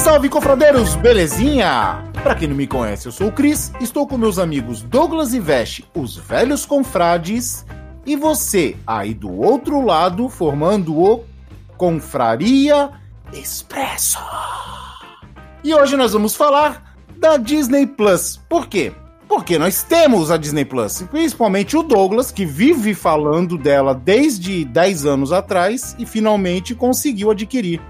Salve, confradeiros! Belezinha? Pra quem não me conhece, eu sou o Cris, estou com meus amigos Douglas e Veste, os velhos confrades, e você aí do outro lado, formando o Confraria Expresso. E hoje nós vamos falar da Disney Plus. Por quê? Porque nós temos a Disney Plus, principalmente o Douglas, que vive falando dela desde 10 anos atrás e finalmente conseguiu adquirir.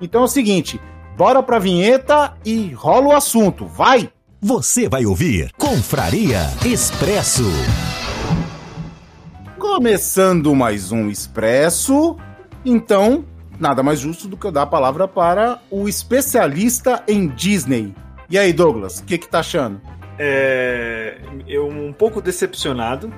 Então é o seguinte, bora pra vinheta e rola o assunto, vai! Você vai ouvir Confraria Expresso. Começando mais um Expresso, então nada mais justo do que eu dar a palavra para o especialista em Disney. E aí, Douglas, o que, que tá achando? É, eu um pouco decepcionado.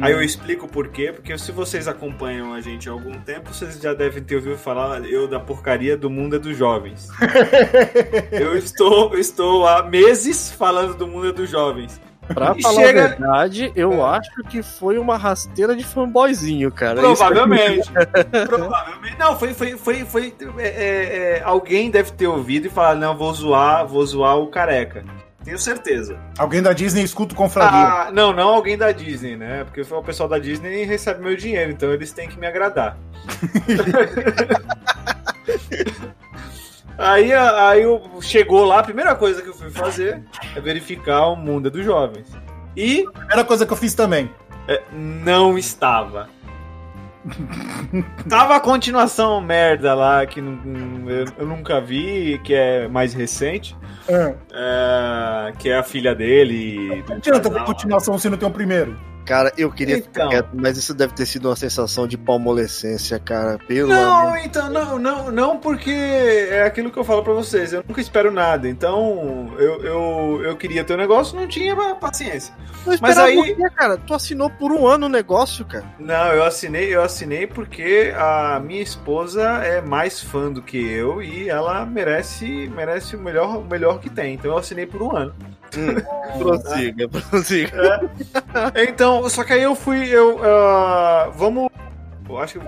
Aí eu explico por quê, porque se vocês acompanham a gente há algum tempo, vocês já devem ter ouvido falar eu da porcaria do mundo é dos jovens. eu estou, estou há meses falando do mundo é dos jovens. Pra E falar chega- a verdade, eu É. acho que foi uma rasteira de fanboyzinho, cara. Provavelmente. Provavelmente. Não, foi. foi, foi, foi é, é, é, alguém deve ter ouvido e falar, não, vou zoar, vou zoar o careca. Tenho certeza. Alguém da Disney escuta o Confraria. Ah, não, não alguém da Disney, né? Porque foi o pessoal da Disney recebe meu dinheiro, então eles têm que me agradar. aí, aí eu, chegou lá, a primeira coisa que eu fui fazer é verificar o mundo dos jovens. E Primeira coisa que eu fiz também. é, não estava. Tava a continuação merda lá, que não- eu, eu nunca vi, que é mais recente, é, que é a filha dele. Não adianta ter continuação se não tem o primeiro. Cara, eu queria Então. ficar quieto, mas isso deve ter sido uma sensação de palmolescência, cara. Pelo Não, amor. então, não, não, não, porque é aquilo que eu falo pra vocês, eu nunca espero nada, então eu, eu, eu queria ter um negócio, não tinha paciência. Não Mas aí- quê, cara? Tu assinou por um ano o negócio, cara. Não, eu assinei, eu assinei porque a minha esposa é mais fã do que eu e ela merece, merece o melhor, o melhor que tem. Então eu assinei por um ano. Prossiga, prossiga. Então, só que aí eu fui, eu, ah, vamos, eu acho que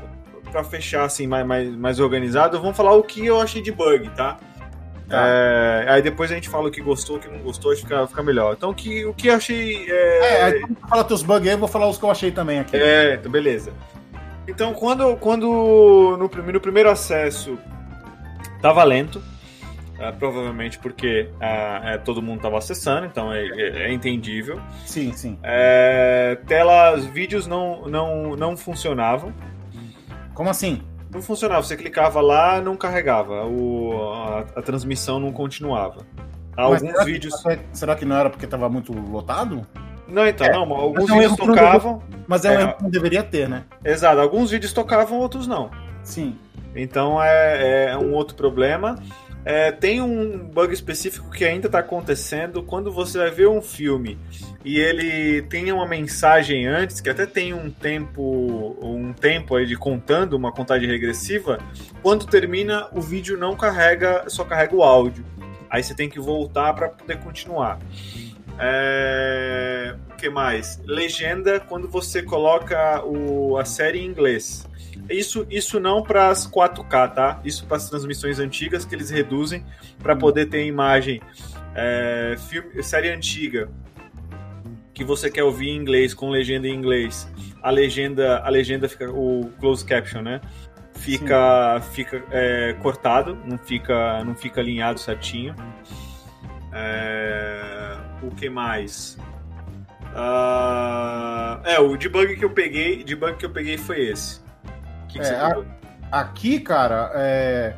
pra fechar assim mais, mais, mais organizado, vamos falar o que eu achei de bug, tá? Tá. É, aí depois a gente fala o que gostou, o que não gostou, acho que fica, fica melhor. Então, o que, o que eu achei. É, É, aí quando tu fala teus bugs aí, eu vou falar os que eu achei também aqui. É, então, beleza. Então, quando, quando no, primeiro, no primeiro acesso tava lento, ah, provavelmente porque ah, é, todo mundo tava acessando, então é, é- é entendível. Sim, sim. É, telas, vídeos não, não, não funcionavam. Como assim? Não funcionava, você clicava lá, não carregava, o, a, a transmissão não continuava. Alguns será que- vídeos. Será que não era porque tava muito lotado? Não, então, não, alguns é vídeos tocavam. Mas é um É. erro que não deveria ter, né? Exato, alguns vídeos tocavam, outros não. Sim. Então é, é um outro problema. É, tem um bug específico que ainda está acontecendo quando você vai ver um filme e ele tem uma mensagem antes, que até tem um tempo, um tempo aí de contando, uma contagem regressiva. Quando termina, o vídeo não carrega, só carrega o áudio. Aí você tem que voltar para poder continuar. É... O que mais? Legenda quando você coloca o, a série em inglês. Isso, isso não para as 4K, tá? Isso para as transmissões antigas que eles reduzem para poder ter imagem. É, filme, série antiga que você quer ouvir em inglês com legenda em inglês. A legenda, a legenda fica o closed caption, né? Fica, fica é, cortado, não fica, não fica alinhado certinho. É, o que mais? Ah, é, o debug que eu peguei, debug que eu peguei foi esse. Que, que É, a-? Aqui, cara, é.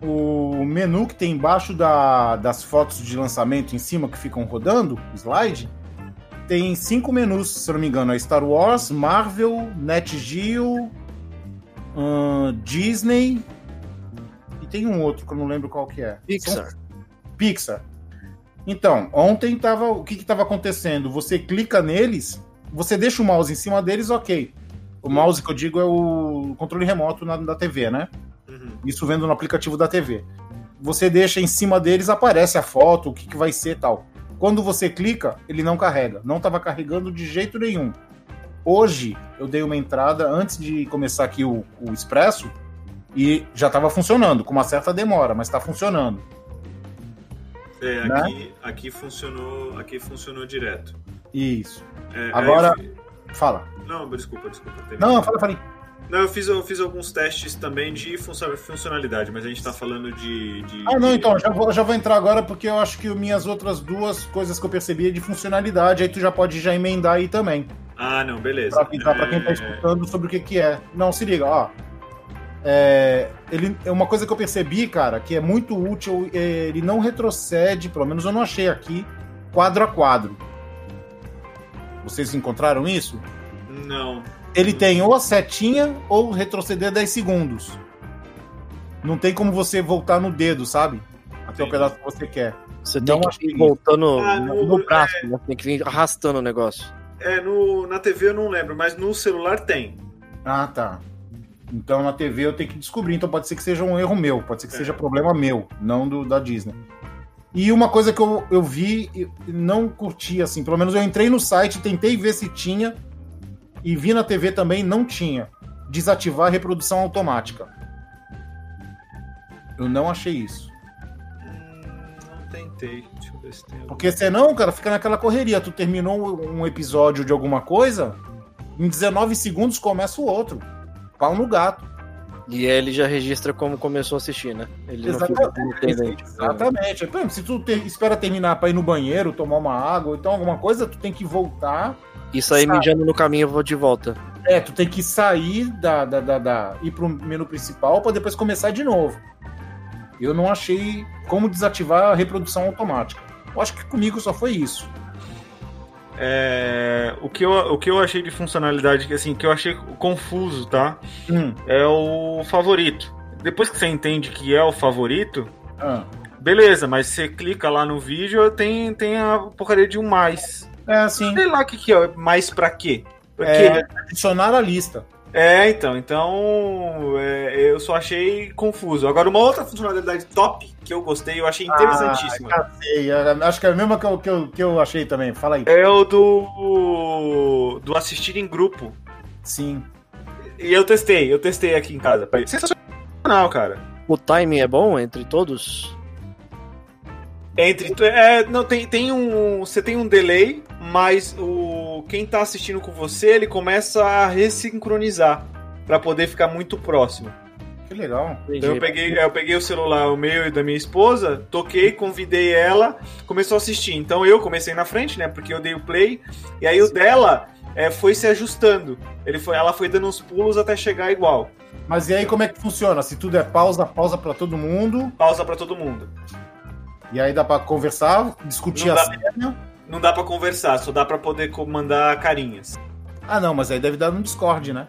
O menu que tem embaixo da- das fotos de lançamento em cima que ficam rodando, slide, tem cinco menus, se não me engano. É Star Wars, Marvel, Net Geo, ahn, Disney. E tem um outro que eu não lembro qual que é. São Pixar. Pixar. Então, ontem tava. O que estava acontecendo? Você clica neles, você deixa o mouse em cima deles, ok. O mouse que eu digo é o controle remoto na, da TV, né? Uhum. Isso vendo no aplicativo da TV. Você deixa em cima deles, aparece a foto, o que, que vai ser e tal. Quando você clica, ele não carrega. Não estava carregando de jeito nenhum. Hoje, eu dei uma entrada antes de começar aqui o, o Expresso e já estava funcionando, com uma certa demora, mas está funcionando. É, Né? aqui, aqui funcionou, aqui funcionou direto. Isso. É, Agora- fi- Fala. não, desculpa, desculpa. termina. Não, fala, falei. Não, eu fiz, eu fiz alguns testes também de funcio- funcionalidade, mas a gente tá falando de. de- Ah, não, então, já vou, já vou entrar agora porque eu acho que minhas outras duas coisas que eu percebi é de funcionalidade, aí tu já pode já emendar aí também. Ah, não, beleza. Pra avisar pra quem tá É, escutando sobre o que que é. Não, se liga, ó. É, ele, é uma coisa que eu percebi, cara, que é muito útil, é, ele não retrocede, pelo menos eu não achei aqui, quadro a quadro. Vocês encontraram isso? Não. Ele tem ou a setinha ou retroceder 10 segundos. Não tem como você voltar no dedo, sabe? Até o Entendi. pedaço que você quer. Você Não tem que ir voltando Ah, no, no- braço, né? Tem que vir arrastando o negócio. É, no, na TV eu não lembro, mas no celular tem. Ah, tá. Então na TV eu tenho que descobrir. Então pode ser que seja um erro meu, pode ser que É. seja problema meu, não do da Disney. E uma coisa que eu, eu vi e não curti, assim, pelo menos eu entrei no site, tentei ver se tinha, e vi na TV também, não tinha. Desativar a reprodução automática. Eu não achei isso. Hum, não tentei. Deixa eu ver se tem algum. Porque senão, cara, fica naquela correria. Tu terminou um episódio de alguma coisa, em 19 segundos começa o outro. Pau no gato. E aí ele já registra como começou a assistir, né? Ele Exatamente. Exatamente. Exemplo, se tu te- espera terminar pra ir no banheiro, tomar uma água, ou então alguma coisa, tu tem que voltar. E sair Sabe. mijando no caminho, eu vou de volta. É, tu tem que sair da, da, da, da- ir pro menu principal pra depois começar de novo. Eu não achei como desativar a reprodução automática. Eu acho que comigo só foi isso. É, o, que eu, o que eu achei de funcionalidade, que, assim, que eu achei confuso, tá? Hum. É o favorito. Depois que você entende que é o favorito, Ah. beleza, mas você clica lá no vídeo, tem, tem a porcaria de um mais. É assim. Sei lá o que, que é, mais pra quê? Pra É, adicionar a lista. É, então, então é, eu só achei confuso. Agora, uma outra funcionalidade top que eu gostei, eu achei interessantíssima. Ah, sei, acho que é a mesma que eu, que, eu, que eu achei também. Fala aí. é o do do assistir em grupo. Sim. E eu testei, eu testei aqui em casa. Sensacional, cara. O timing é bom entre todos? Entre é, não tem tem um você tem um delay, mas o quem tá assistindo com você, ele começa a ressincronizar pra poder ficar muito próximo. Que legal. Então eu peguei, eu peguei o celular, o meu e da minha esposa, toquei, convidei ela, começou a assistir. Então eu comecei na frente, né? Porque eu dei o play, e aí o dela é, foi se ajustando. Ele foi, ela foi dando uns pulos até chegar igual. Mas e aí como é que funciona? Se tudo é pausa, pausa pra todo mundo. Pausa pra todo mundo. E aí dá pra conversar, discutir Não a. Não dá pra conversar, só dá pra poder mandar carinhas. Ah, não, mas aí deve dar no Discord, né?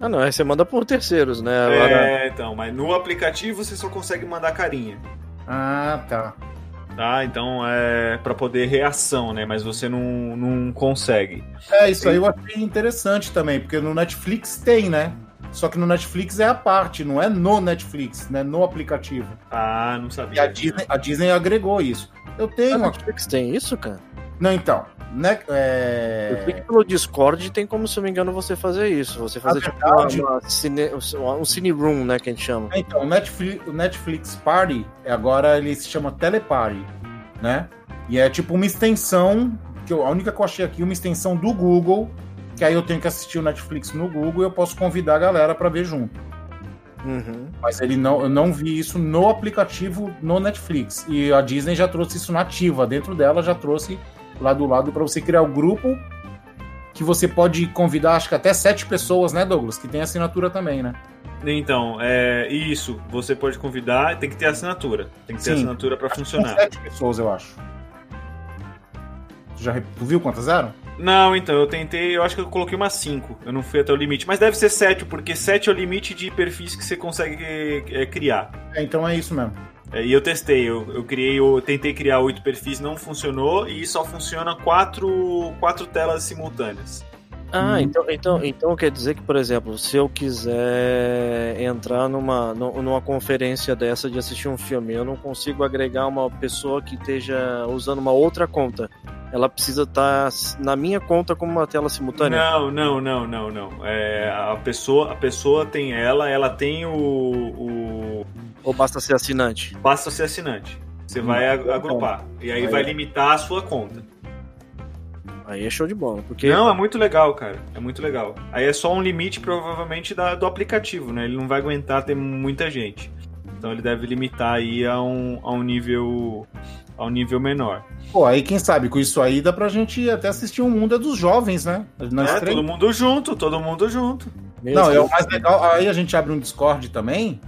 Ah, não, aí você manda por terceiros, né? Agora, É, então, mas no aplicativo você só consegue mandar carinha. Ah, tá. Tá? Então é pra poder reação, né? Mas você não, não consegue. É, isso aí eu achei interessante também, porque no Netflix tem, né? Só que no Netflix é a parte, não é no Netflix, né? No aplicativo. Ah, não E sabia. a Disney, a Disney agregou isso. Eu a tenho uma. Netflix tem isso, cara? Não, então. Né, Eu sei que é... pelo Discord tem como, se eu não me engano, você fazer isso. Você fazer tipo uma, verdade- uma cine, um cine room, né, que a gente chama. Então, o Netflix, o Netflix Party, agora ele se chama Teleparty, né? E é tipo uma extensão, que eu, a única que eu achei aqui, uma extensão do Google, que aí eu tenho que assistir o Netflix no Google e eu posso convidar a galera pra ver junto. Uhum. Mas ele não, eu não vi isso no aplicativo no Netflix. E a Disney já trouxe isso nativa. Dentro dela já trouxe lá do lado para você criar o grupo que você pode convidar, acho que até sete pessoas, né, Douglas? Que tem assinatura também, né? Então, é isso. Você pode convidar, tem que ter assinatura. Tem que ter Sim. assinatura para funcionar. Sete pessoas, eu acho. Tu já tu viu quantas eram? Não, então, eu tentei, eu acho que eu coloquei umas 5. Eu não fui até o limite. Mas deve ser 7, porque 7 é o limite de perfis que você consegue é, criar. É, então é isso mesmo. É, e eu testei, eu, eu criei, eu tentei criar 8 perfis, não funcionou, e só funciona 4 quatro telas simultâneas. Ah, Hum. então, então, então quer dizer que, por exemplo, se eu quiser entrar numa, nu- numa conferência dessa de assistir um filme, eu não consigo agregar uma pessoa que esteja usando uma outra conta. Ela precisa estar na minha conta como uma tela simultânea. Não, não, não, não, não. É, a, pessoa, a pessoa tem ela, ela tem o. o Ou basta ser assinante? basta ser assinante. Você Hum, vai tá agrupar. E aí Aí vai limitar a sua conta. Aí é show de bola. Porque Não, é muito legal, cara. É muito legal. Aí é só um limite, provavelmente, da- do aplicativo, né? Ele não vai aguentar ter muita gente. Então ele deve limitar aí a um, a um nível. a um nível menor. Pô, aí quem sabe com isso aí dá pra gente até assistir um mundo dos jovens, né? Nós É, três. todo mundo junto, todo mundo junto. Meu Não, é o mais legal. Aí a gente abre um Discord também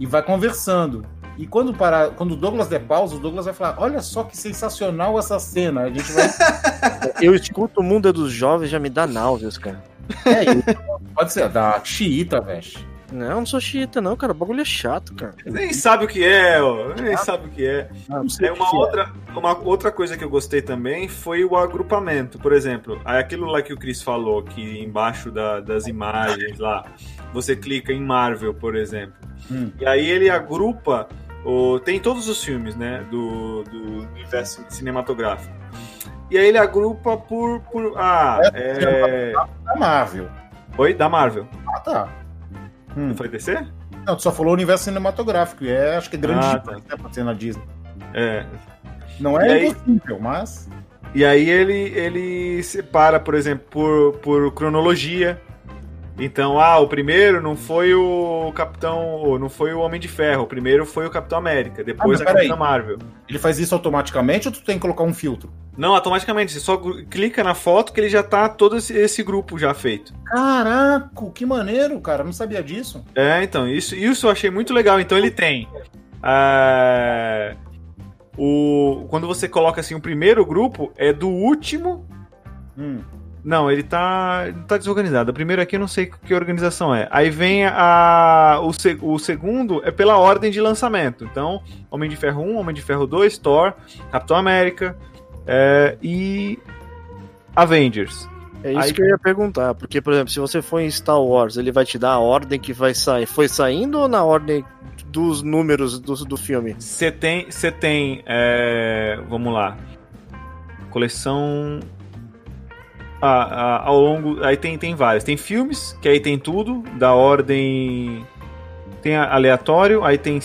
e vai conversando. E quando parar, quando o Douglas der pausa, o Douglas vai falar: Olha só que sensacional essa cena. A gente vai. eu escuto o mundo é dos jovens já me dá náuseas, cara. É, e pode ser da xiita, velho. Não, eu não sou xiita, não, cara. O bagulho é chato, cara. Nem sabe o que é, ó. Nem sabe o que é. Não É uma que é. outra, uma outra coisa que eu gostei também foi o agrupamento. Por exemplo, aquilo lá que o Chris falou, que embaixo da- das imagens lá, você clica em Marvel, por exemplo. Hum. E aí ele agrupa. O, tem todos os filmes, né? Do, do universo cinematográfico. E aí ele agrupa por. por ah, é. Da Marvel. Oi? Da Marvel. Ah, tá. Hum. Não foi DC? Não, tu só falou universo cinematográfico. E é, acho que é grande Ah, demais, né, pra ser na Disney. É. Não E é aí- impossível, mas. E aí ele, ele separa, por exemplo, por, por cronologia. Então, ah, o primeiro não foi o Capitão. Não foi o Homem de Ferro. O primeiro foi o Capitão América. Depois Ah, a. Capitã Marvel. Ele faz isso automaticamente ou tu tem que colocar um filtro? Não, automaticamente. Você só clica na foto que ele já tá todo esse, esse grupo já feito. Caraca, que maneiro, cara. Eu não sabia disso. É, então, isso, isso eu achei muito legal. Então ele tem. ah, o, quando você coloca assim, o primeiro grupo é do último Hum. Não, ele tá, tá desorganizado. O primeiro aqui eu não sei que organização é. Aí vem a. O, se- o segundo é pela ordem de lançamento. Então, Homem de Ferro 1, Homem de Ferro 2, Thor, Capitão América é, e. Avengers. É isso Aí- que eu ia perguntar, porque, por exemplo, se você for em Star Wars, ele vai te dar a ordem que vai sair. Foi saindo ou na ordem dos números do, do filme? Você tem. Você tem. é, vamos lá. Coleção. Ah, ah, ao longo. Aí tem, tem vários. Tem filmes, que aí tem tudo, da ordem. Tem a- aleatório, aí tem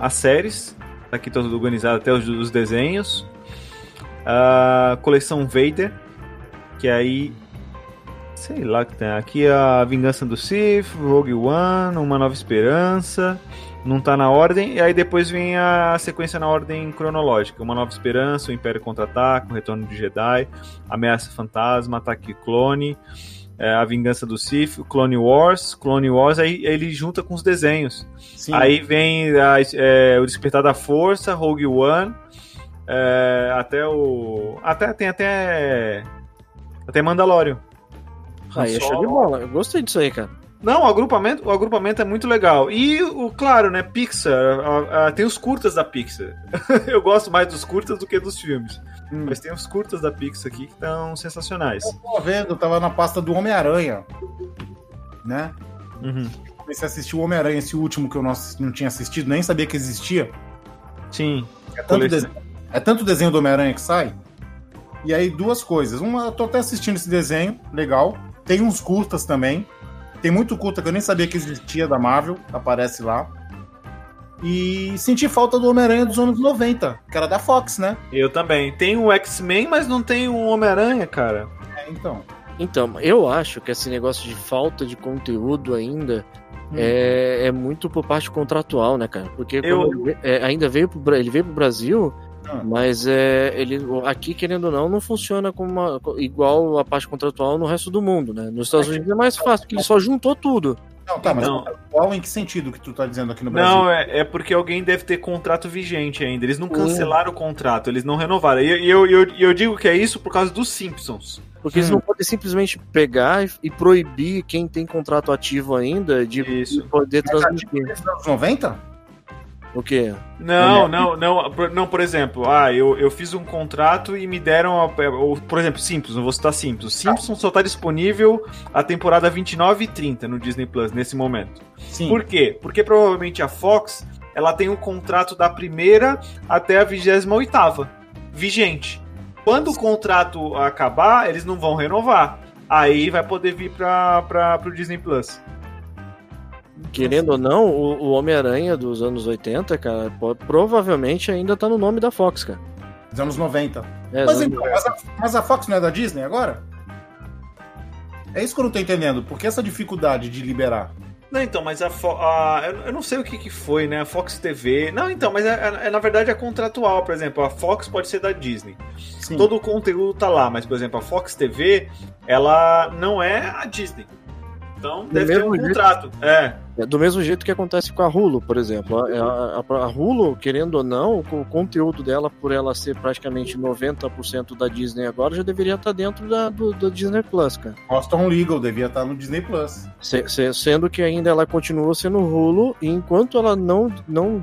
as séries, tá aqui tudo organizado até os, os desenhos. A coleção Vader, que aí. Sei lá que tem. Aqui é a Vingança do Sith, Rogue One, Uma Nova Esperança não tá na ordem, e aí depois vem a sequência na ordem cronológica. Uma Nova Esperança, o Império Contra-Ataca, o Retorno de Jedi, Ameaça Fantasma, Ataque Clone, é, a Vingança do Sith, o Clone Wars, Clone Wars, aí ele junta com os desenhos. Sim. Aí vem a- é, o Despertar da Força, Rogue One, é, até o... até tem até... até Mandalorian. Aí é Só- show de bola. Eu gostei disso aí, cara. Não, o agrupamento, o agrupamento é muito legal. E, o claro, né, Pixar, a- a- tem os curtas da Pixar. Eu gosto mais dos curtas do que dos filmes. Hum. Mas tem os curtas da Pixar aqui que estão sensacionais. Tô vendo, eu tava na pasta do Homem-Aranha. Né? Uhum. Comecei a assistir o Homem-Aranha, esse último que eu não, não tinha assistido, nem sabia que existia. Sim. É tanto, desenho, é tanto desenho do Homem-Aranha que sai. E aí, duas coisas. Uma, eu tô até assistindo esse desenho, legal. Tem uns curtas também. Tem muito curta que eu nem sabia que existia da Marvel, aparece lá. E senti falta do Homem-Aranha dos anos 90, que era da Fox, né? Eu também. Tem o X-Men, mas não tem o Homem-Aranha, cara. É, então. Então, eu acho que esse negócio de falta de conteúdo ainda Hum. é, é muito por parte contratual, né, cara? Porque Eu- ele é, ainda veio pro, ele veio pro Brasil Ah. Mas é, ele, aqui, querendo ou não, não funciona como uma- igual a parte contratual no resto do mundo, né? Nos Estados Unidos é mais fácil, porque ele só juntou tudo. Não, tá, mas Não. qual em que sentido que tu tá dizendo aqui no Brasil? Não, é, é porque alguém deve ter contrato vigente ainda. Eles não cancelaram o contrato, eles não renovaram. E e eu, eu, eu digo que é isso por causa dos Simpsons. Porque eles Hum. não podem simplesmente pegar e, proibir quem tem contrato ativo ainda de, Isso. de poder Mas ativo transmitir. desde os anos 90? O quê? Não, não, não, por- não, por exemplo, ah, eu, eu fiz um contrato e me deram, a- o- por exemplo, Simpsons, eu vou citar Simpsons. Simpsons só tá disponível a temporada 29 e 30 no Disney Plus nesse momento. Sim. Por quê? Porque provavelmente a Fox, ela tem um contrato da primeira até a 28ª, vigente. Quando o contrato acabar, eles não vão renovar. Aí vai poder vir para pro Disney Plus. Querendo ou não, o, o Homem-Aranha dos anos 80, cara, po- provavelmente ainda tá no nome da Fox, cara. Dos anos 90. É, Mas, então, mas, a, mas a Fox não é da Disney agora? É isso que eu não tô entendendo. Por que essa dificuldade de liberar? Não, então, mas a, Fo- a- eu- eu não sei o que, que foi, né? A Fox TV. Não, então, mas é, é- é, na verdade é contratual, por exemplo, a Fox pode ser da Disney. Sim. Todo o conteúdo tá lá, mas, por exemplo, a Fox TV, ela não é a Disney. Então deve ter mesmo um jeito. contrato. É. É do mesmo jeito que acontece com a Hulu, por exemplo. A, a- a Hulu, querendo ou não, o conteúdo dela, por ela ser praticamente 90% da Disney agora, já deveria estar dentro da, do, do Disney Plus, cara. Boston Legal devia estar no Disney Plus. Se- se- sendo que ainda ela continua sendo Hulu, e enquanto ela não, não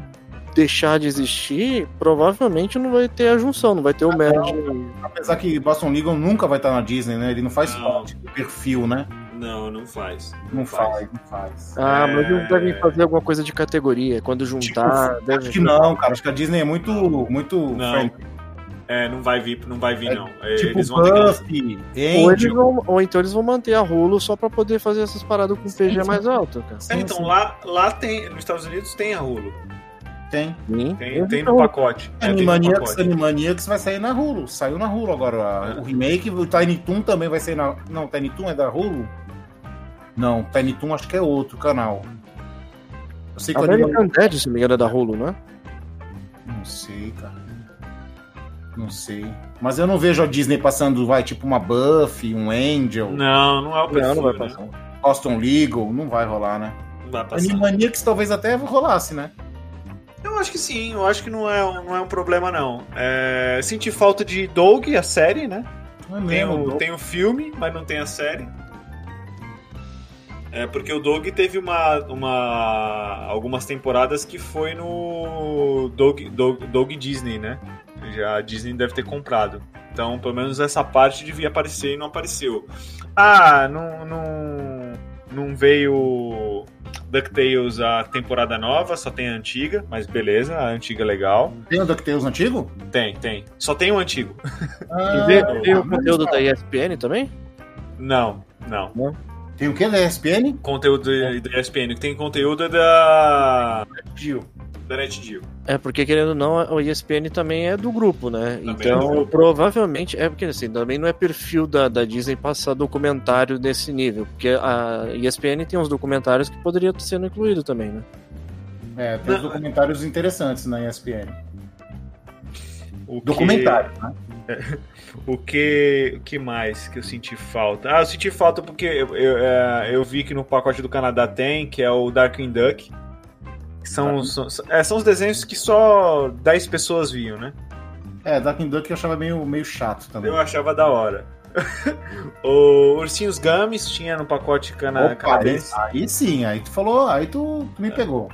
deixar de existir, provavelmente não vai ter a junção, não vai ter o merge. Apesar que Boston Legal nunca vai estar na Disney, né? Ele não faz Não. parte do perfil, né? Não, não faz. Não faz, não faz. Ah, mas É. eles devem fazer alguma coisa de categoria. Quando juntar, Tipo, deve... Acho que não, cara. Acho que a Disney é muito, muito Não. friendly. É, não vai vir, não vai vir, É, não. É, Tipo eles vão ter que Buffy, Ou, eles vão- ou então eles vão manter a Hulu só pra poder fazer essas paradas com PG mais alto, cara. É, então, lá, lá tem, nos Estados Unidos tem a Hulu. Tem. Sim. Tem, tem no pacote. É, tem no Animaniacs, pacote. Animaniacs vai sair na Hulu. Saiu na Hulu agora. É. O remake, o Tiny Toon também vai sair na. Não, Tiny Toon é da Hulu? Não, Tiny Toon acho que é outro canal. Eu sei que. American Dad, se não me engano, é da Hulu, né? Não sei, cara. Não sei. Mas eu não vejo a Disney passando, vai, tipo uma Buffy, um Angel, Não, não é o perfil, Não, não vai né? passar. Boston Legal. Não vai rolar, né? Não vai passar. Animaniacs talvez até rolasse, né? Eu acho que sim, eu acho que não é, não é um problema, não. É, senti falta de Doug, a série, né? Não é Tem mesmo. o, tem o filme, mas não tem a série. É porque o Doug teve uma, uma algumas temporadas que foi no Doug, Doug, Doug Disney, né? Já a Disney deve ter comprado. Então, pelo menos essa parte devia aparecer e não apareceu. Ah, não, não, não veio DuckTales a temporada nova, só tem a antiga, mas beleza, a antiga é legal. Tem o DuckTales antigo? Tem, tem. Só tem o antigo. Ah, E tem o conteúdo não. da ESPN também? Não, não. Tem o que da ESPN? Conteúdo da ESPN, que tem conteúdo é da. Gil. da NetGeo. É, porque querendo ou não, a ESPN também é do grupo, né? Também é então, do grupo. provavelmente, é porque assim, também não é perfil da, da Disney passar documentário desse nível, porque a ESPN tem uns documentários que poderiam ter sendo incluídos também, né? É, tem uns documentários interessantes na ESPN. O que- Documentário, né? O que, o que mais que eu senti falta? Ah, eu senti falta porque eu, eu, é, eu vi que no pacote do Canadá tem, que é o Darkwing Duck. São, são, é, são os desenhos que só 10 pessoas viam, né? É, Darkwing Duck eu achava meio, meio chato também. Eu achava da hora. o Ursinhos Gummies tinha no pacote cana Opa, aí, canadense. aí sim, aí tu falou, aí tu, tu me pegou.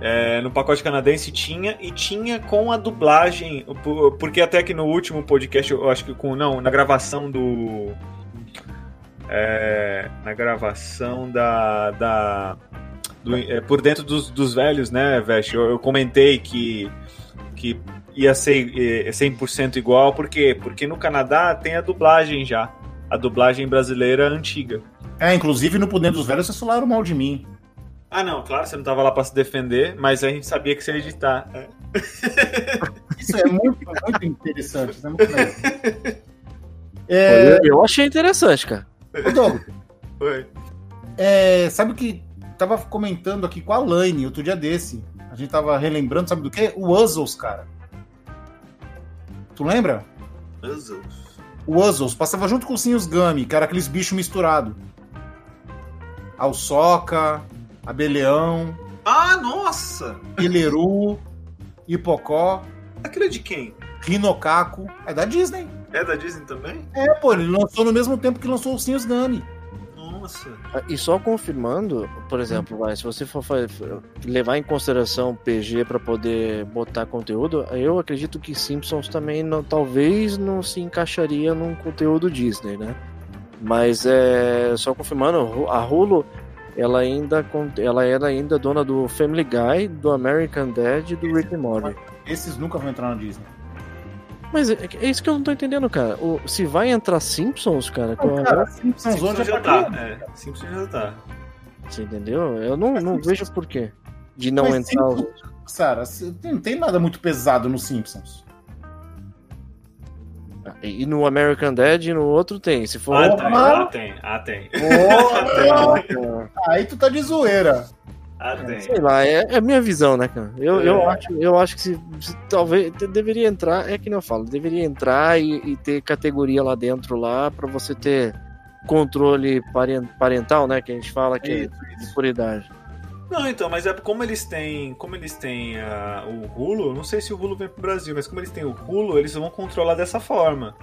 É, no pacote canadense tinha e tinha com a dublagem, por- porque até que no último podcast, eu acho que com não, na gravação do é, na gravação da, da do- é, por dentro dos, dos velhos, né, Vest? Eu, eu comentei que que ia ser é, 100% igual, por quê? Porque no Canadá tem a dublagem já, a dublagem brasileira antiga. É, inclusive no Poder dos Velhos vocês falaram mal de mim. Ah, não, claro, você não tava lá pra se defender, mas a gente sabia que você ia editar. É. Isso é muito, muito interessante. Isso é muito legal. É, Eu, achei interessante, cara. ô, Doug, Oi. é, sabe o que tava comentando aqui com a Laine outro dia desse? A gente tava relembrando, sabe do quê? O Uzzles, cara. Tu lembra? Puzzles. O Uzzles passava junto com os Sinhos Gummy, que era aqueles bichos misturados. Alçoca, abelhão, Ah, nossa! Ileru, Hipocó, Aquilo é de quem? Rinocaco. É da Disney. É da Disney também? É, pô, ele lançou no mesmo tempo que lançou os Sinhos Gummy. Nossa. E só confirmando, por exemplo, vai, se você for levar em consideração PG para poder botar conteúdo, eu acredito que Simpsons também não, talvez não se encaixaria num conteúdo Disney, né? Mas é só confirmando, a Hulu ela ainda ela era ainda dona do Family Guy, do American Dad e do Rick and Morty. Esses nunca vão entrar na Disney. Mas é, é isso que eu não tô entendendo, cara. O- se vai entrar Simpsons, cara, a- Cara, Simpsons Simpsons hoje é já pra tá. quê? É, Simpsons já tá. você entendeu? Eu não, não vejo por quê de não Mas entrar. os- Simpsons, Cara, se- não tem nada muito pesado no Simpsons. E no American Dad e no outro tem. Se for. Ah, Porra! tem. Ah, tem. Ah, tem. Porra! Aí tu tá de zoeira. Ah, tem. Sei lá, é, é a minha visão, né, cara? Eu, É. eu, acho, eu acho que se, se talvez te- deveria entrar, é que nem eu falo, deveria entrar e, e ter categoria lá dentro lá pra você ter controle paren- parental, né? Que a gente fala que é Isso, de por idade. Não, então, mas é como eles têm, como eles têm ah, o Hulu, não sei se o Hulu vem pro Brasil, mas como eles têm o Hulu, eles vão controlar dessa forma.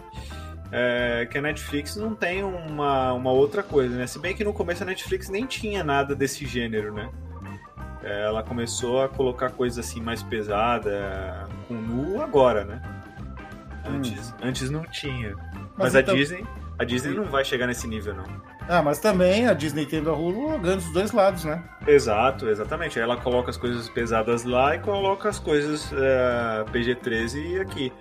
É, que a Netflix não tem uma, uma outra coisa, né? Se bem que no começo a Netflix nem tinha nada desse gênero, né? É, ela começou a colocar coisa assim mais pesada com nu agora, né? Antes, antes não tinha. Mas, a então- Disney, a Disney não vai chegar nesse nível, não. Ah, mas também a Disney tendo a Hulu ganha dos dois lados, né? Exato, exatamente. Ela coloca as coisas pesadas lá e coloca as coisas é, PG-13 aqui.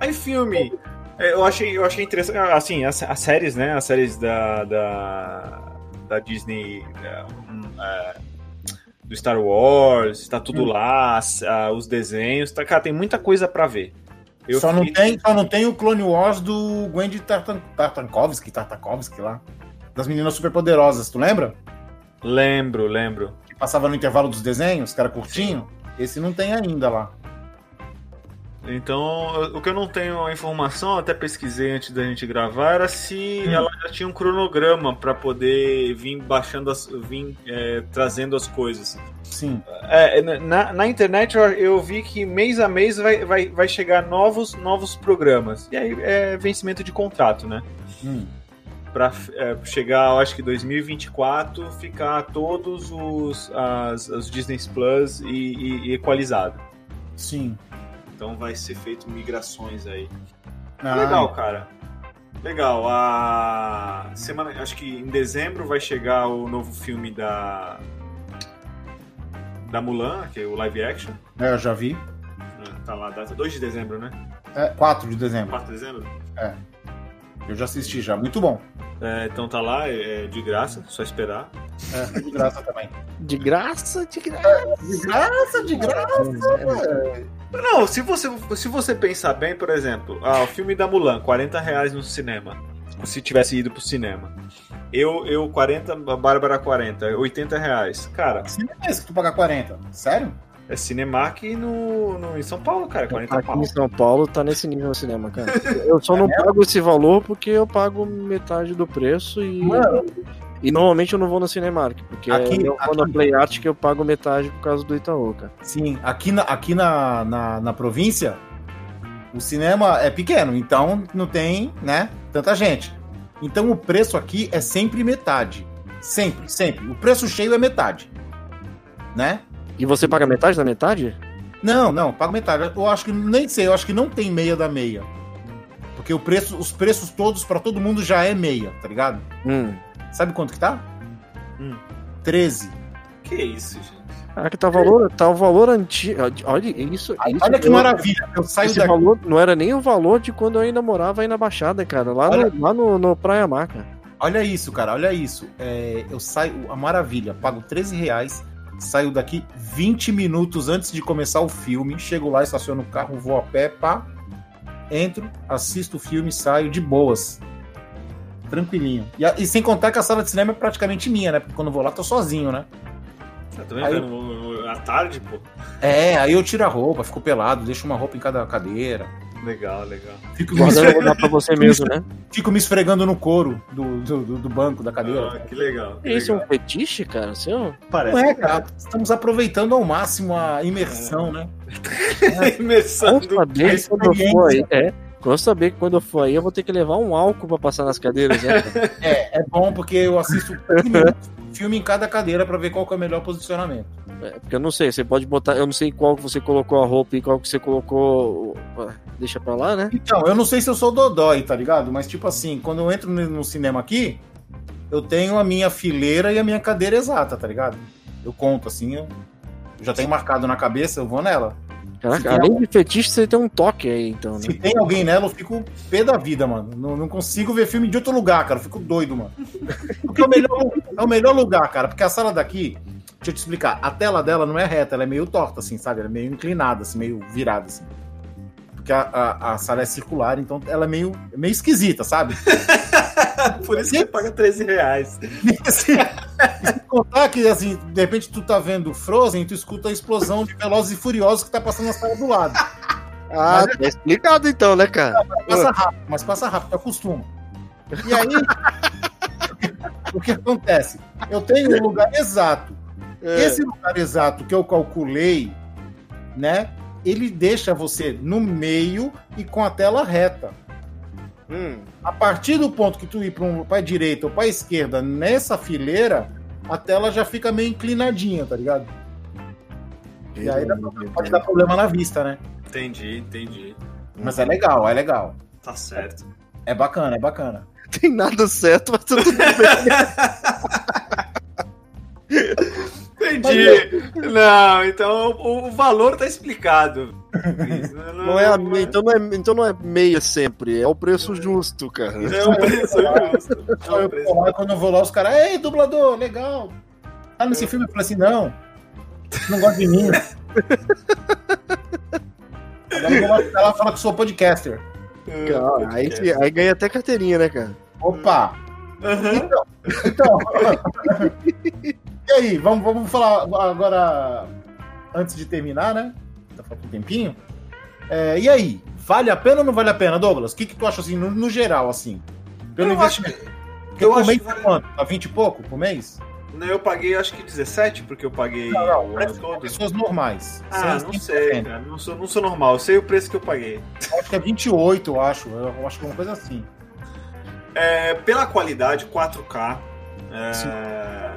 Aí filme, é, eu achei, eu achei interessante, ah, assim, as, as séries, né, as séries da, da, da Disney, é, do Star Wars, tá tudo Hum. lá, os desenhos, tá, cara, tem muita coisa pra ver. Eu só, não fiquei- tem, só não tem o Clone Wars do Gwendy Tartan, Tartakovsky, Tartakovsky lá. Das meninas superpoderosas, tu lembra? Lembro, lembro. Que passava no intervalo dos desenhos, que era curtinho. Esse não tem ainda lá. Então, o que eu não tenho a informação, até pesquisei antes da gente gravar, era se Hum. ela já tinha um cronograma para poder vir baixando, as, vir é, trazendo as coisas. Sim. É, na, na internet eu, eu vi que mês a mês vai, vai, vai chegar novos, novos programas. E aí é vencimento de contrato, né? Hum. Pra é, chegar, acho que 2024, ficar todos os as, os Disney Plus e, e- e equalizado. Sim. Então vai ser feito migrações aí. Ah, Legal, cara. Legal. A semana, acho que em dezembro vai chegar o novo filme da da Mulan, que é o live action. É, eu já vi. Tá lá, data 2 de dezembro, né? É, 4 de dezembro. 4 de dezembro. Eu já assisti já. Muito bom. É, então tá lá, é de graça, só esperar. É, de graça também. De graça, de graça. De graça, de graça. Não, se você, se você pensar bem, por exemplo, ah, o filme da Mulan, 40 reais no cinema. Se tivesse ido pro cinema. Eu, eu 40, a Bárbara 40, 80 reais. Cara, Que cinema é que tu paga 40? Sério? É Cinemark no, no, em São Paulo, cara, 40 Aqui pau. em São Paulo tá nesse nível o cinema, cara. Eu só não pago esse valor porque eu pago metade do preço e. Mano. E normalmente eu não vou no Cinemark, porque Aqui- eu vou na Play Art que eu pago metade por causa do Itaú, cara. Sim. Aqui na, aqui na, na, na província, o cinema é pequeno, então não tem, né, tanta gente. Então o preço aqui é sempre metade. Sempre, sempre. O preço cheio é metade. Né? E você paga metade da metade? Não, não, pago metade. Eu acho que nem sei, eu acho que não tem meia da meia. Porque o preço, os preços todos pra todo mundo já é meia, tá ligado? Hum. Sabe quanto que tá? Hum. 13. Que isso, gente. Ah, que tá o valor, tá o valor antigo. Olha isso. Aí, isso olha que eu- maravilha. Eu saio Esse daqui. valor não era nem o valor de quando eu ainda morava aí na Baixada, cara. Lá, Olha- no, lá no, no Praia Mar, cara. Olha isso, cara, olha isso. É, eu saio, a maravilha, pago 13 reais, saio daqui 20 minutos antes de começar o filme, chego lá, estaciono o carro, vou a pé, pá, entro, assisto o filme, saio de boas. Tranquilinho. E, a- e sem contar que a sala de cinema é praticamente minha, né? Porque quando eu vou lá, tô sozinho, né? Tá vendo Aí- vendo à tarde, pô? É, aí eu tiro a roupa, fico pelado, deixo uma roupa em cada cadeira. Legal, legal. Fico me, Guardando esfregando, dá pra você mesmo, né? fico me esfregando no couro do, do, do- banco, da cadeira. Ah, que legal. que Isso é um legal. fetiche, cara? Seu? Parece Não é, que cara. Estamos aproveitando ao máximo a imersão, né? A imersão do saber a que quando eu for aí. experiência. É. Vamos saber que quando eu for aí, eu vou ter que levar um álcool pra passar nas cadeiras, né? É, é bom porque eu assisto 15 minutos de filme em cada cadeira pra ver qual que é o melhor posicionamento. É, porque eu não sei, você pode botar. Eu não sei qual que você colocou a roupa e qual que você colocou. ah, Deixa pra lá, né? Então, eu não sei se eu sou dodói, tá ligado? Mas, tipo assim, quando eu entro no cinema aqui, eu tenho a minha fileira e a minha cadeira exata, tá ligado? Eu conto, assim, eu já tenho marcado na cabeça, eu vou nela. Caraca, além de fetiche, você tem um toque aí, então, né? Se tem alguém nela, eu fico pé da vida, mano. Não, não consigo ver filme de outro lugar, cara. Eu fico doido, mano. Porque é o, melhor, é o melhor lugar, cara. Porque a sala daqui, deixa eu te explicar, a tela dela não é reta, ela é meio torta, assim, sabe? Ela é meio inclinada, assim, meio virada, assim. Porque a, a, a sala é circular, então ela é meio, meio esquisita, sabe? Por isso que você paga 13 reais. Se contar que, assim, de repente tu tá vendo Frozen, tu escuta a explosão de Velozes e Furiosos que tá passando na sala do lado. Ah, tá explicado então, né, cara? Passa rápido, mas passa rápido, acostuma. E aí, o que acontece? Eu tenho o lugar exato. É. Esse lugar exato que eu calculei, né? Ele deixa você no meio e com a tela reta. Hum, A partir do ponto que tu ir para um, a direita ou para esquerda nessa fileira, a tela já fica meio inclinadinha, tá ligado? E aí dá- pode dar problema na vista, né? Entendi, entendi. Mas é legal, é legal. Tá certo. É bacana, é bacana. tem nada certo, mas tudo bem. Entendi. Não, então o, o valor tá explicado. Não, Não é a, então, não é, então não é meia sempre, é o preço justo, cara. Não é um preço justo. Não é Eu preço lá, quando eu vou lá, os caras, ei, dublador, legal. Tá nesse filme? Eu falei assim, não. Não gosta de mim. Agora eu vou lá, lá falar que sou podcaster. Cara, aí, se- aí ganha até carteirinha, né, cara? Opa! Aham. Então, então e aí, vamos, vamos falar agora, antes de terminar, né? Tá faltando um tempinho. É, e aí, vale a pena ou não vale a pena, Douglas? O que, que tu acha, assim, no, no geral, assim? Pelo Eu acho investimento. Eu acho mês que tá vale- quanto? Tá 20 e pouco por mês? Não, eu paguei acho que 17, porque eu paguei Não, não, o ano preço todo. pessoas normais. Ah, não sei, cara. Não sou, não sou normal. Eu sei o preço que eu paguei. Acho que é 28, eu acho. Eu acho que é uma coisa assim. É, pela qualidade 4K, é,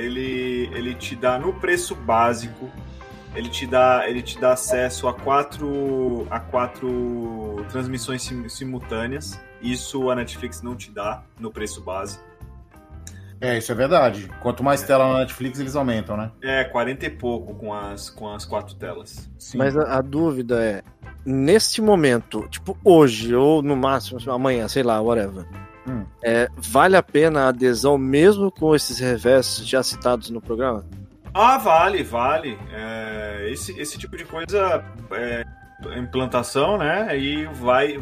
ele, ele te dá no preço básico, ele te dá, ele te dá acesso a quatro, a quatro transmissões sim- simultâneas. Isso a Netflix não te dá no preço base. É, isso é verdade. Quanto mais tela na Netflix, eles aumentam, né? É 40 e pouco com as, com as quatro telas. Sim. Mas a, a dúvida é, neste momento, tipo hoje, ou no máximo amanhã, sei lá, whatever. Hum. É, vale a pena a adesão mesmo com esses revés já citados no programa? Ah, vale, vale. É, esse, esse tipo de coisa é implantação, né? E vai,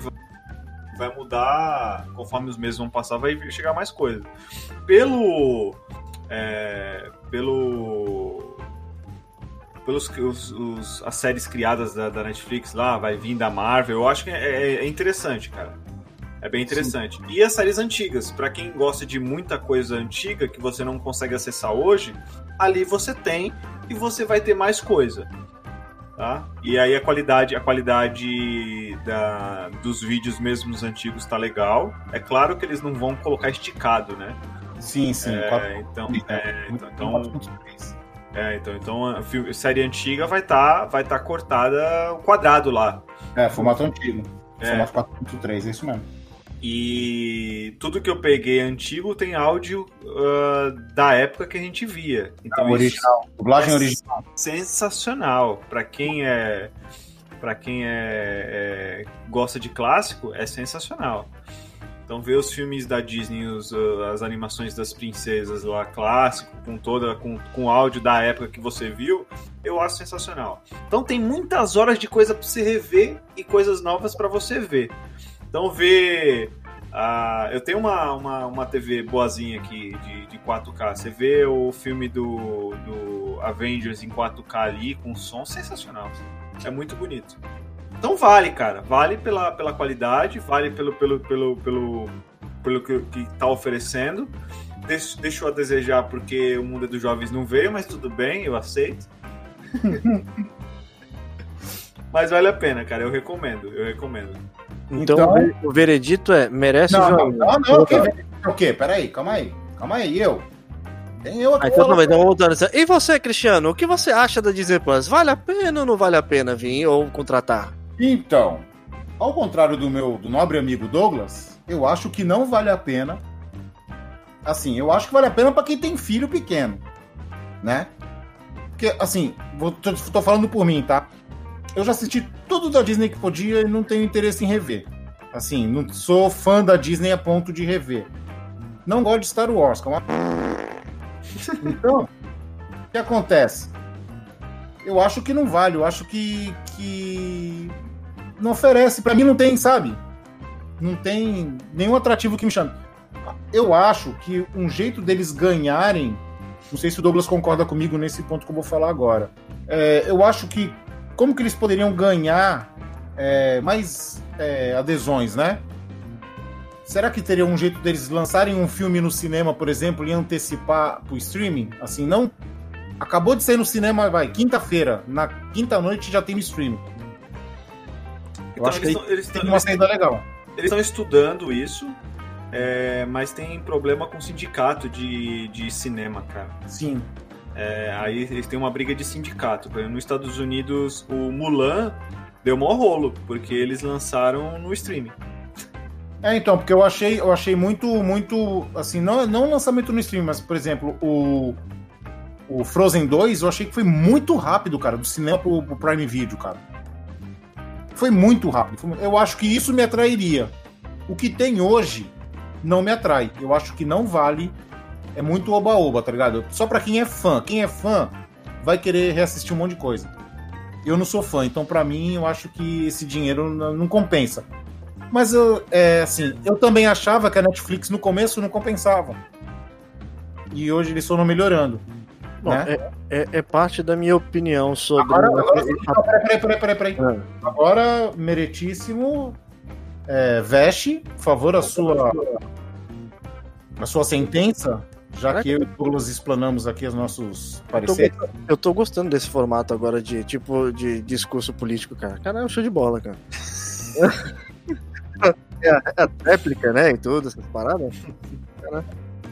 vai mudar conforme os meses vão passar, vai chegar mais coisa. Pelo. é, pelo. Pelos os, os- as séries criadas da, da Netflix lá, vai vir da Marvel, eu acho que é, é interessante, cara. É bem interessante. E as séries antigas, pra quem gosta de muita coisa antiga que você não consegue acessar hoje, ali você tem e você vai ter mais coisa. Tá? E aí a qualidade, a qualidade da, dos vídeos mesmo os antigos tá legal. É claro que eles não vão colocar esticado, né? Sim, sim. É, quatro- então, é, então, então, 4.3. é, então, então a série antiga vai estar vai tá cortada o quadrado lá. É, formato antigo. É. Formato 4.3, é isso mesmo. E tudo que eu peguei antigo tem áudio ah, da época que a gente via. Então isso original. Dublagem é original. sensacional para quem é para quem é, é- gosta de clássico é sensacional. Então ver os filmes da Disney, os, ah, as animações das princesas lá clássico com toda com, com o áudio da época que você viu, eu acho sensacional. Então tem muitas horas de coisa para você rever e coisas novas para você ver. Então ver ah, eu tenho uma, uma, uma TV boazinha aqui de, de 4K. Você vê o filme do, do Avengers em 4K ali com som sensacional. É muito bonito. Então vale, cara. Vale pela, pela qualidade, vale pelo, pelo, pelo, pelo, pelo que, que tá oferecendo. Deixo, deixou a desejar porque o mundo dos jovens não veio, mas tudo bem, eu aceito. mas vale a pena, cara. Eu recomendo, eu recomendo. Então, Então- o ver- o veredito é, merece Não, o não, jogo. não, não, o quê? O quê? Peraí, calma aí. Calma aí, eu. Tem eu aqui. Ah, então, não, mas então voltando. E você, Cristiano, o que você acha da Disney Plus? Vale a pena ou não vale a pena vir ou contratar? Então, ao contrário do meu do nobre amigo Douglas, eu acho que não vale a pena. Assim, eu acho que vale a pena para quem tem filho pequeno, né? Porque, assim, vou, tô, tô falando por mim, tá? Eu já assisti tudo da Disney que podia e não tenho interesse em rever. Assim, não sou fã da Disney a ponto de rever. Não gosto de Star Wars, é uma... Então, o que acontece? Eu acho que não vale, eu acho que, que não oferece, Pra mim não tem, sabe? Não tem nenhum atrativo que me chame. Eu acho que um jeito deles ganharem, não sei se o Douglas concorda comigo nesse ponto que eu vou falar agora. É, eu acho que como que eles poderiam ganhar é, mais é, adesões, né? Será que teria um jeito deles lançarem um filme no cinema, por exemplo, e antecipar pro streaming? Assim, não. Acabou de sair no cinema, vai, quinta-feira. Na quinta noite já tem no streaming. Eu Então, acho que eles aí tão- eles tem tão- uma saída legal. Eles estão estudando isso, é, mas tem problema com o sindicato de, de cinema, cara. Sim. É, aí eles têm uma briga de sindicato. Nos Estados Unidos, o Mulan deu mó rolo, porque eles lançaram no streaming. É, então, porque eu achei, eu achei muito, muito, assim, não, não lançamento no stream, mas, por exemplo, o, o Frozen 2, eu achei que foi muito rápido, cara, do cinema pro, pro Prime Video, cara. Foi muito rápido. Eu acho que isso me atrairia. O que tem hoje não me atrai. Eu acho que não vale. É muito oba-oba, tá ligado? Só pra quem é fã. Quem é fã vai querer reassistir um monte de coisa. Eu não sou fã, então pra mim eu acho que esse dinheiro não compensa. Mas eu, é, assim, eu também achava que a Netflix no começo não compensava. E hoje eles foram melhorando. Bom, né? é, é- é parte da minha opinião sobre. Agora, agora peraí, peraí, peraí, peraí. Ah. Agora, meritíssimo. É, Veste, por favor, a sua, a sua sentença, já que eu e o Douglas explanamos aqui os nossos Eu tô, pareceres. eu tô gostando desse formato agora de tipo de discurso político, cara. Cara, é um show de bola, cara. é, a- é a réplica, né? E tudo, essas paradas. Cara,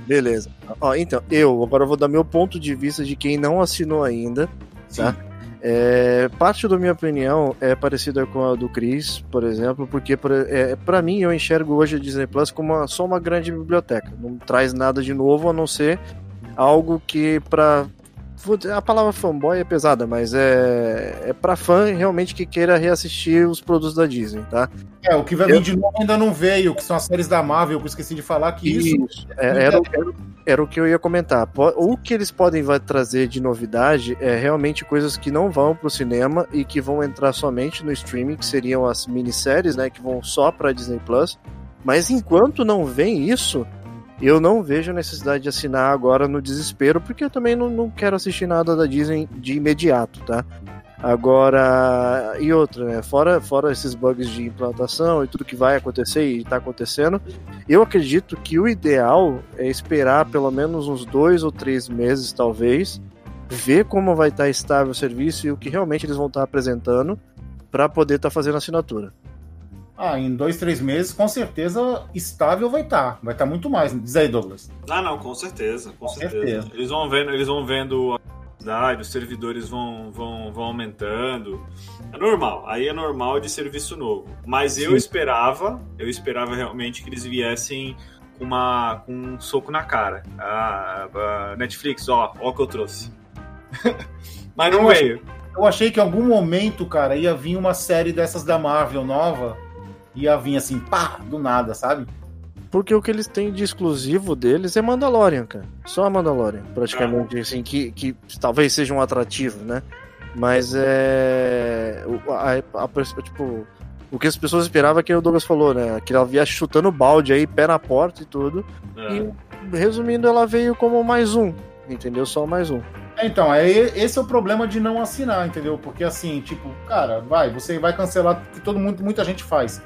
Beleza. Ó, então, eu agora eu vou dar meu ponto de vista de quem não assinou ainda. Sim. tá? É, parte da minha opinião é parecida com a do Chris, por exemplo, porque por- é, para mim eu enxergo hoje a Disney Plus como uma- só uma grande biblioteca. Não traz nada de novo a não ser algo que para a palavra fanboy é pesada, mas é, é para fã realmente que queira reassistir os produtos da Disney, tá? É, o que vai Eu- vir de novo ainda não veio, que são as séries da Marvel, que eu esqueci de falar que isso. É, era, o- era, era o que eu ia comentar. O que eles podem vai trazer de novidade é realmente coisas que não vão pro cinema e que vão entrar somente no streaming, que seriam as minisséries, né, que vão só pra Disney Plus. Mas enquanto não vem isso, eu não vejo a necessidade de assinar agora no desespero, porque eu também não, não quero assistir nada da Disney de imediato, tá? Agora, e outra, né? Fora, fora esses bugs de implantação e tudo que vai acontecer e tá acontecendo, eu acredito que o ideal é esperar pelo menos uns dois ou três meses, talvez, ver como vai estar estável o serviço e o que realmente eles vão estar apresentando para poder estar fazendo a assinatura. Ah, em dois, três meses, com certeza, estável vai estar. Vai estar muito mais. Diz aí, Douglas. Ah, não, com certeza, com, Com certeza. certeza. Eles vão vendo, eles vão vendo a os servidores vão, vão, vão aumentando. É normal, aí é normal de serviço novo. Mas eu Sim. esperava, eu esperava realmente que eles viessem com, uma, com um soco na cara. Ah, ah, Netflix, ó, ó o que eu trouxe. Mas não Eu veio. Eu achei que em algum momento, cara, ia vir uma série dessas da Marvel nova. Ia vir assim, pá, do nada, sabe? Porque o que eles têm de exclusivo deles é Mandalorian, cara. Só a Mandalorian, praticamente, assim, que, que talvez seja um atrativo, né? Mas é. o- a- a- a- tipo, o que as pessoas esperavam é que o Douglas falou, né? Que ela via chutando balde aí, pé na porta e tudo. É. E resumindo, ela veio como mais um, entendeu? Só mais um. Então, é, esse é o problema de não assinar, entendeu? Porque assim, tipo, cara, vai, você vai cancelar, que todo mundo, muita gente faz.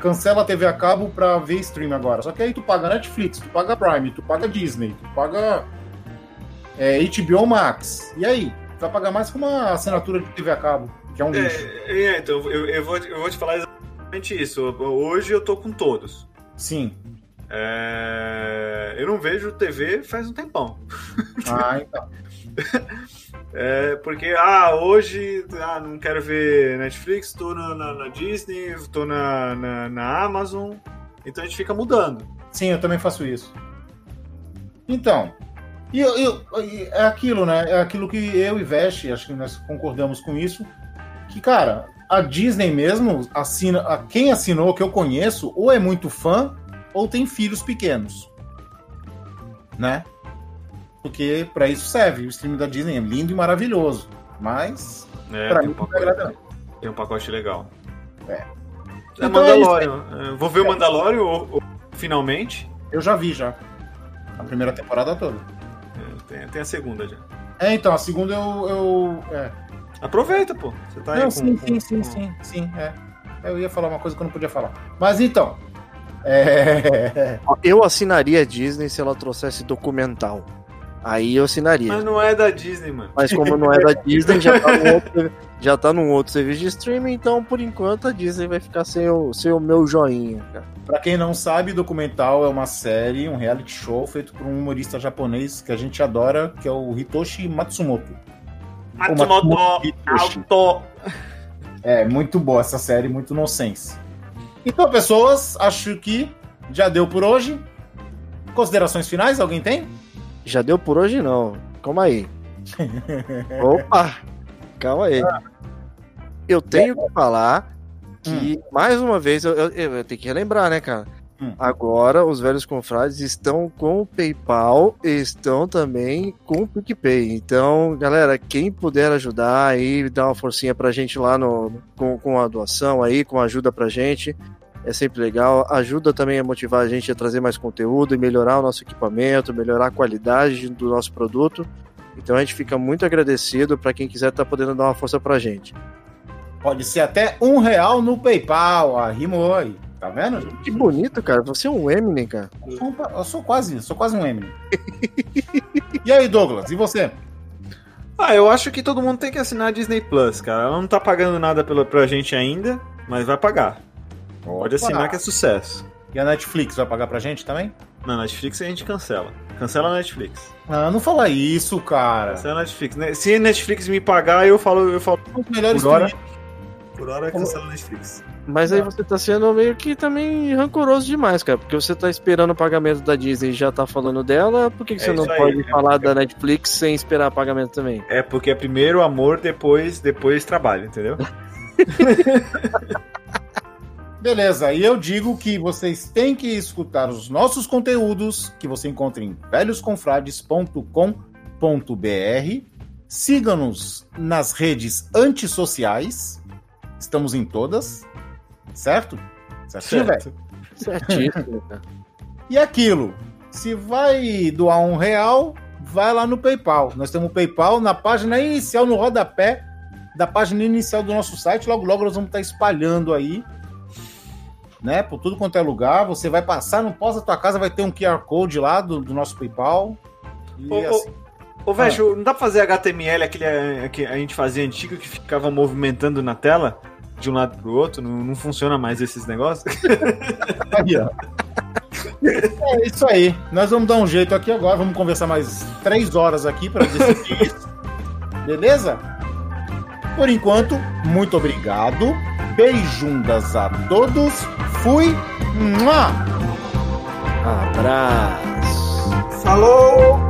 Cancela a TV a cabo pra ver stream agora. Só que aí tu paga Netflix, tu paga Prime, tu paga Disney, tu paga é, HBO Max. E aí? Tu vai pagar mais que uma assinatura de TV a cabo, que é um lixo. É, é, então, eu, eu, vou, eu vou te falar exatamente isso. Hoje eu tô com todos. Sim. É, eu não vejo TV faz um tempão. Ah, então. É, porque, ah, hoje ah, não quero ver Netflix, tô na, na, na Disney, tô na, na, na, Amazon. Então a gente fica mudando. Sim, eu também faço isso. Então, e eu, eu, é aquilo, né? É aquilo que eu e Veste, acho que nós concordamos com isso. Que, cara, a Disney mesmo assina. A, quem assinou, que eu conheço, ou é muito fã, ou tem filhos pequenos. Né? porque para isso serve. O stream da Disney é lindo e maravilhoso, mas é, pra tem, mim um pacote, tem um pacote legal. É. É Então Mandalorian. É, vou ver o Mandalorian ou- ou- finalmente. Eu já vi já. A primeira temporada toda. É, tem, tem a segunda já. É, então, a segunda eu. eu é. Aproveita, pô. Você tá aí Não, com, sim, com- sim, sim, com- sim, sim, é. Eu ia falar uma coisa que eu não podia falar. Mas então. É. Eu assinaria a Disney se ela trouxesse documental. Aí eu assinaria. Mas não é da Disney, mano. Mas como não é da Disney, já tá num outro, já tá num outro serviço de streaming, então por enquanto a Disney vai ficar sem o, sem o meu joinha, cara. Pra quem não sabe, documental é uma série, um reality show feito por um humorista japonês que a gente adora, que é o Hitoshi Matsumoto. Matsumoto Hitoshi. Alto. É, muito boa essa série, muito nonsense. Então, pessoas, acho que já deu por hoje. Considerações finais, alguém tem? Já deu por hoje não. Calma aí. Opa! Calma aí. Eu tenho que falar que, mais uma vez, eu, eu, eu tenho que relembrar, né, cara? Hum. Agora os velhos confrades estão com o PayPal e estão também com o PicPay. Então, galera, quem puder ajudar aí, dar uma forcinha pra gente lá no, com, com a doação aí, com a ajuda pra gente, é sempre legal. Ajuda também a motivar a gente a trazer mais conteúdo e melhorar o nosso equipamento, melhorar a qualidade do nosso produto. Então a gente fica muito agradecido para quem quiser estar podendo dar uma força pra gente. Pode ser até um real no PayPal. Ah, rimou aí. Tá vendo? gente? Que bonito, cara. Você é um Eminem, cara. Eu sou, um eu sou quase, sou quase um Eminem. e aí, Douglas, e você? Ah, eu acho que todo mundo tem que assinar a Disney Plus, cara. Ela não tá pagando nada pela, pra gente ainda, mas vai pagar. Pode assinar que é sucesso. E a Netflix vai pagar pra gente também? Na Netflix a gente cancela. Cancela a Netflix. Ah, não fala isso, cara. Cancela a Netflix. né? Se a Netflix me pagar, eu falo, eu falo. Os melhores Por hora? Por hora cancela a Netflix. Mas aí você tá sendo meio que também rancoroso demais, cara. Porque você tá esperando o pagamento da Disney e já tá falando dela. Por que, que É você não aí, pode é. falar da Netflix sem esperar pagamento também? É porque é primeiro amor, depois, depois trabalho, entendeu? Beleza, e eu digo que vocês têm que escutar os nossos conteúdos que você encontra em velhosconfrades.com.br. Siga-nos nas redes antissociais. Estamos em todas. Certo? Certinho, velho? Certo. Certíssimo. E aquilo, se vai doar um real, vai lá no PayPal. Nós temos o PayPal na página inicial, no rodapé da página inicial do nosso site. Logo, logo nós vamos estar espalhando aí, né? Por tudo quanto é lugar. Você vai passar no pós da tua casa, vai ter um QR Code lá do, do nosso PayPal. E Ô, ô, assim, Ô, velho, não dá pra fazer HTML, aquele eh, que a gente fazia antigo, que ficava movimentando na tela de um lado pro outro? Não, não funciona mais esses negócios? aí, ó. É isso aí. Nós vamos dar um jeito aqui agora. Vamos conversar mais três horas aqui para decidir isso. Beleza? Por enquanto, muito obrigado. Beijundas a todos. Fui. Mua! Abraço. Falou!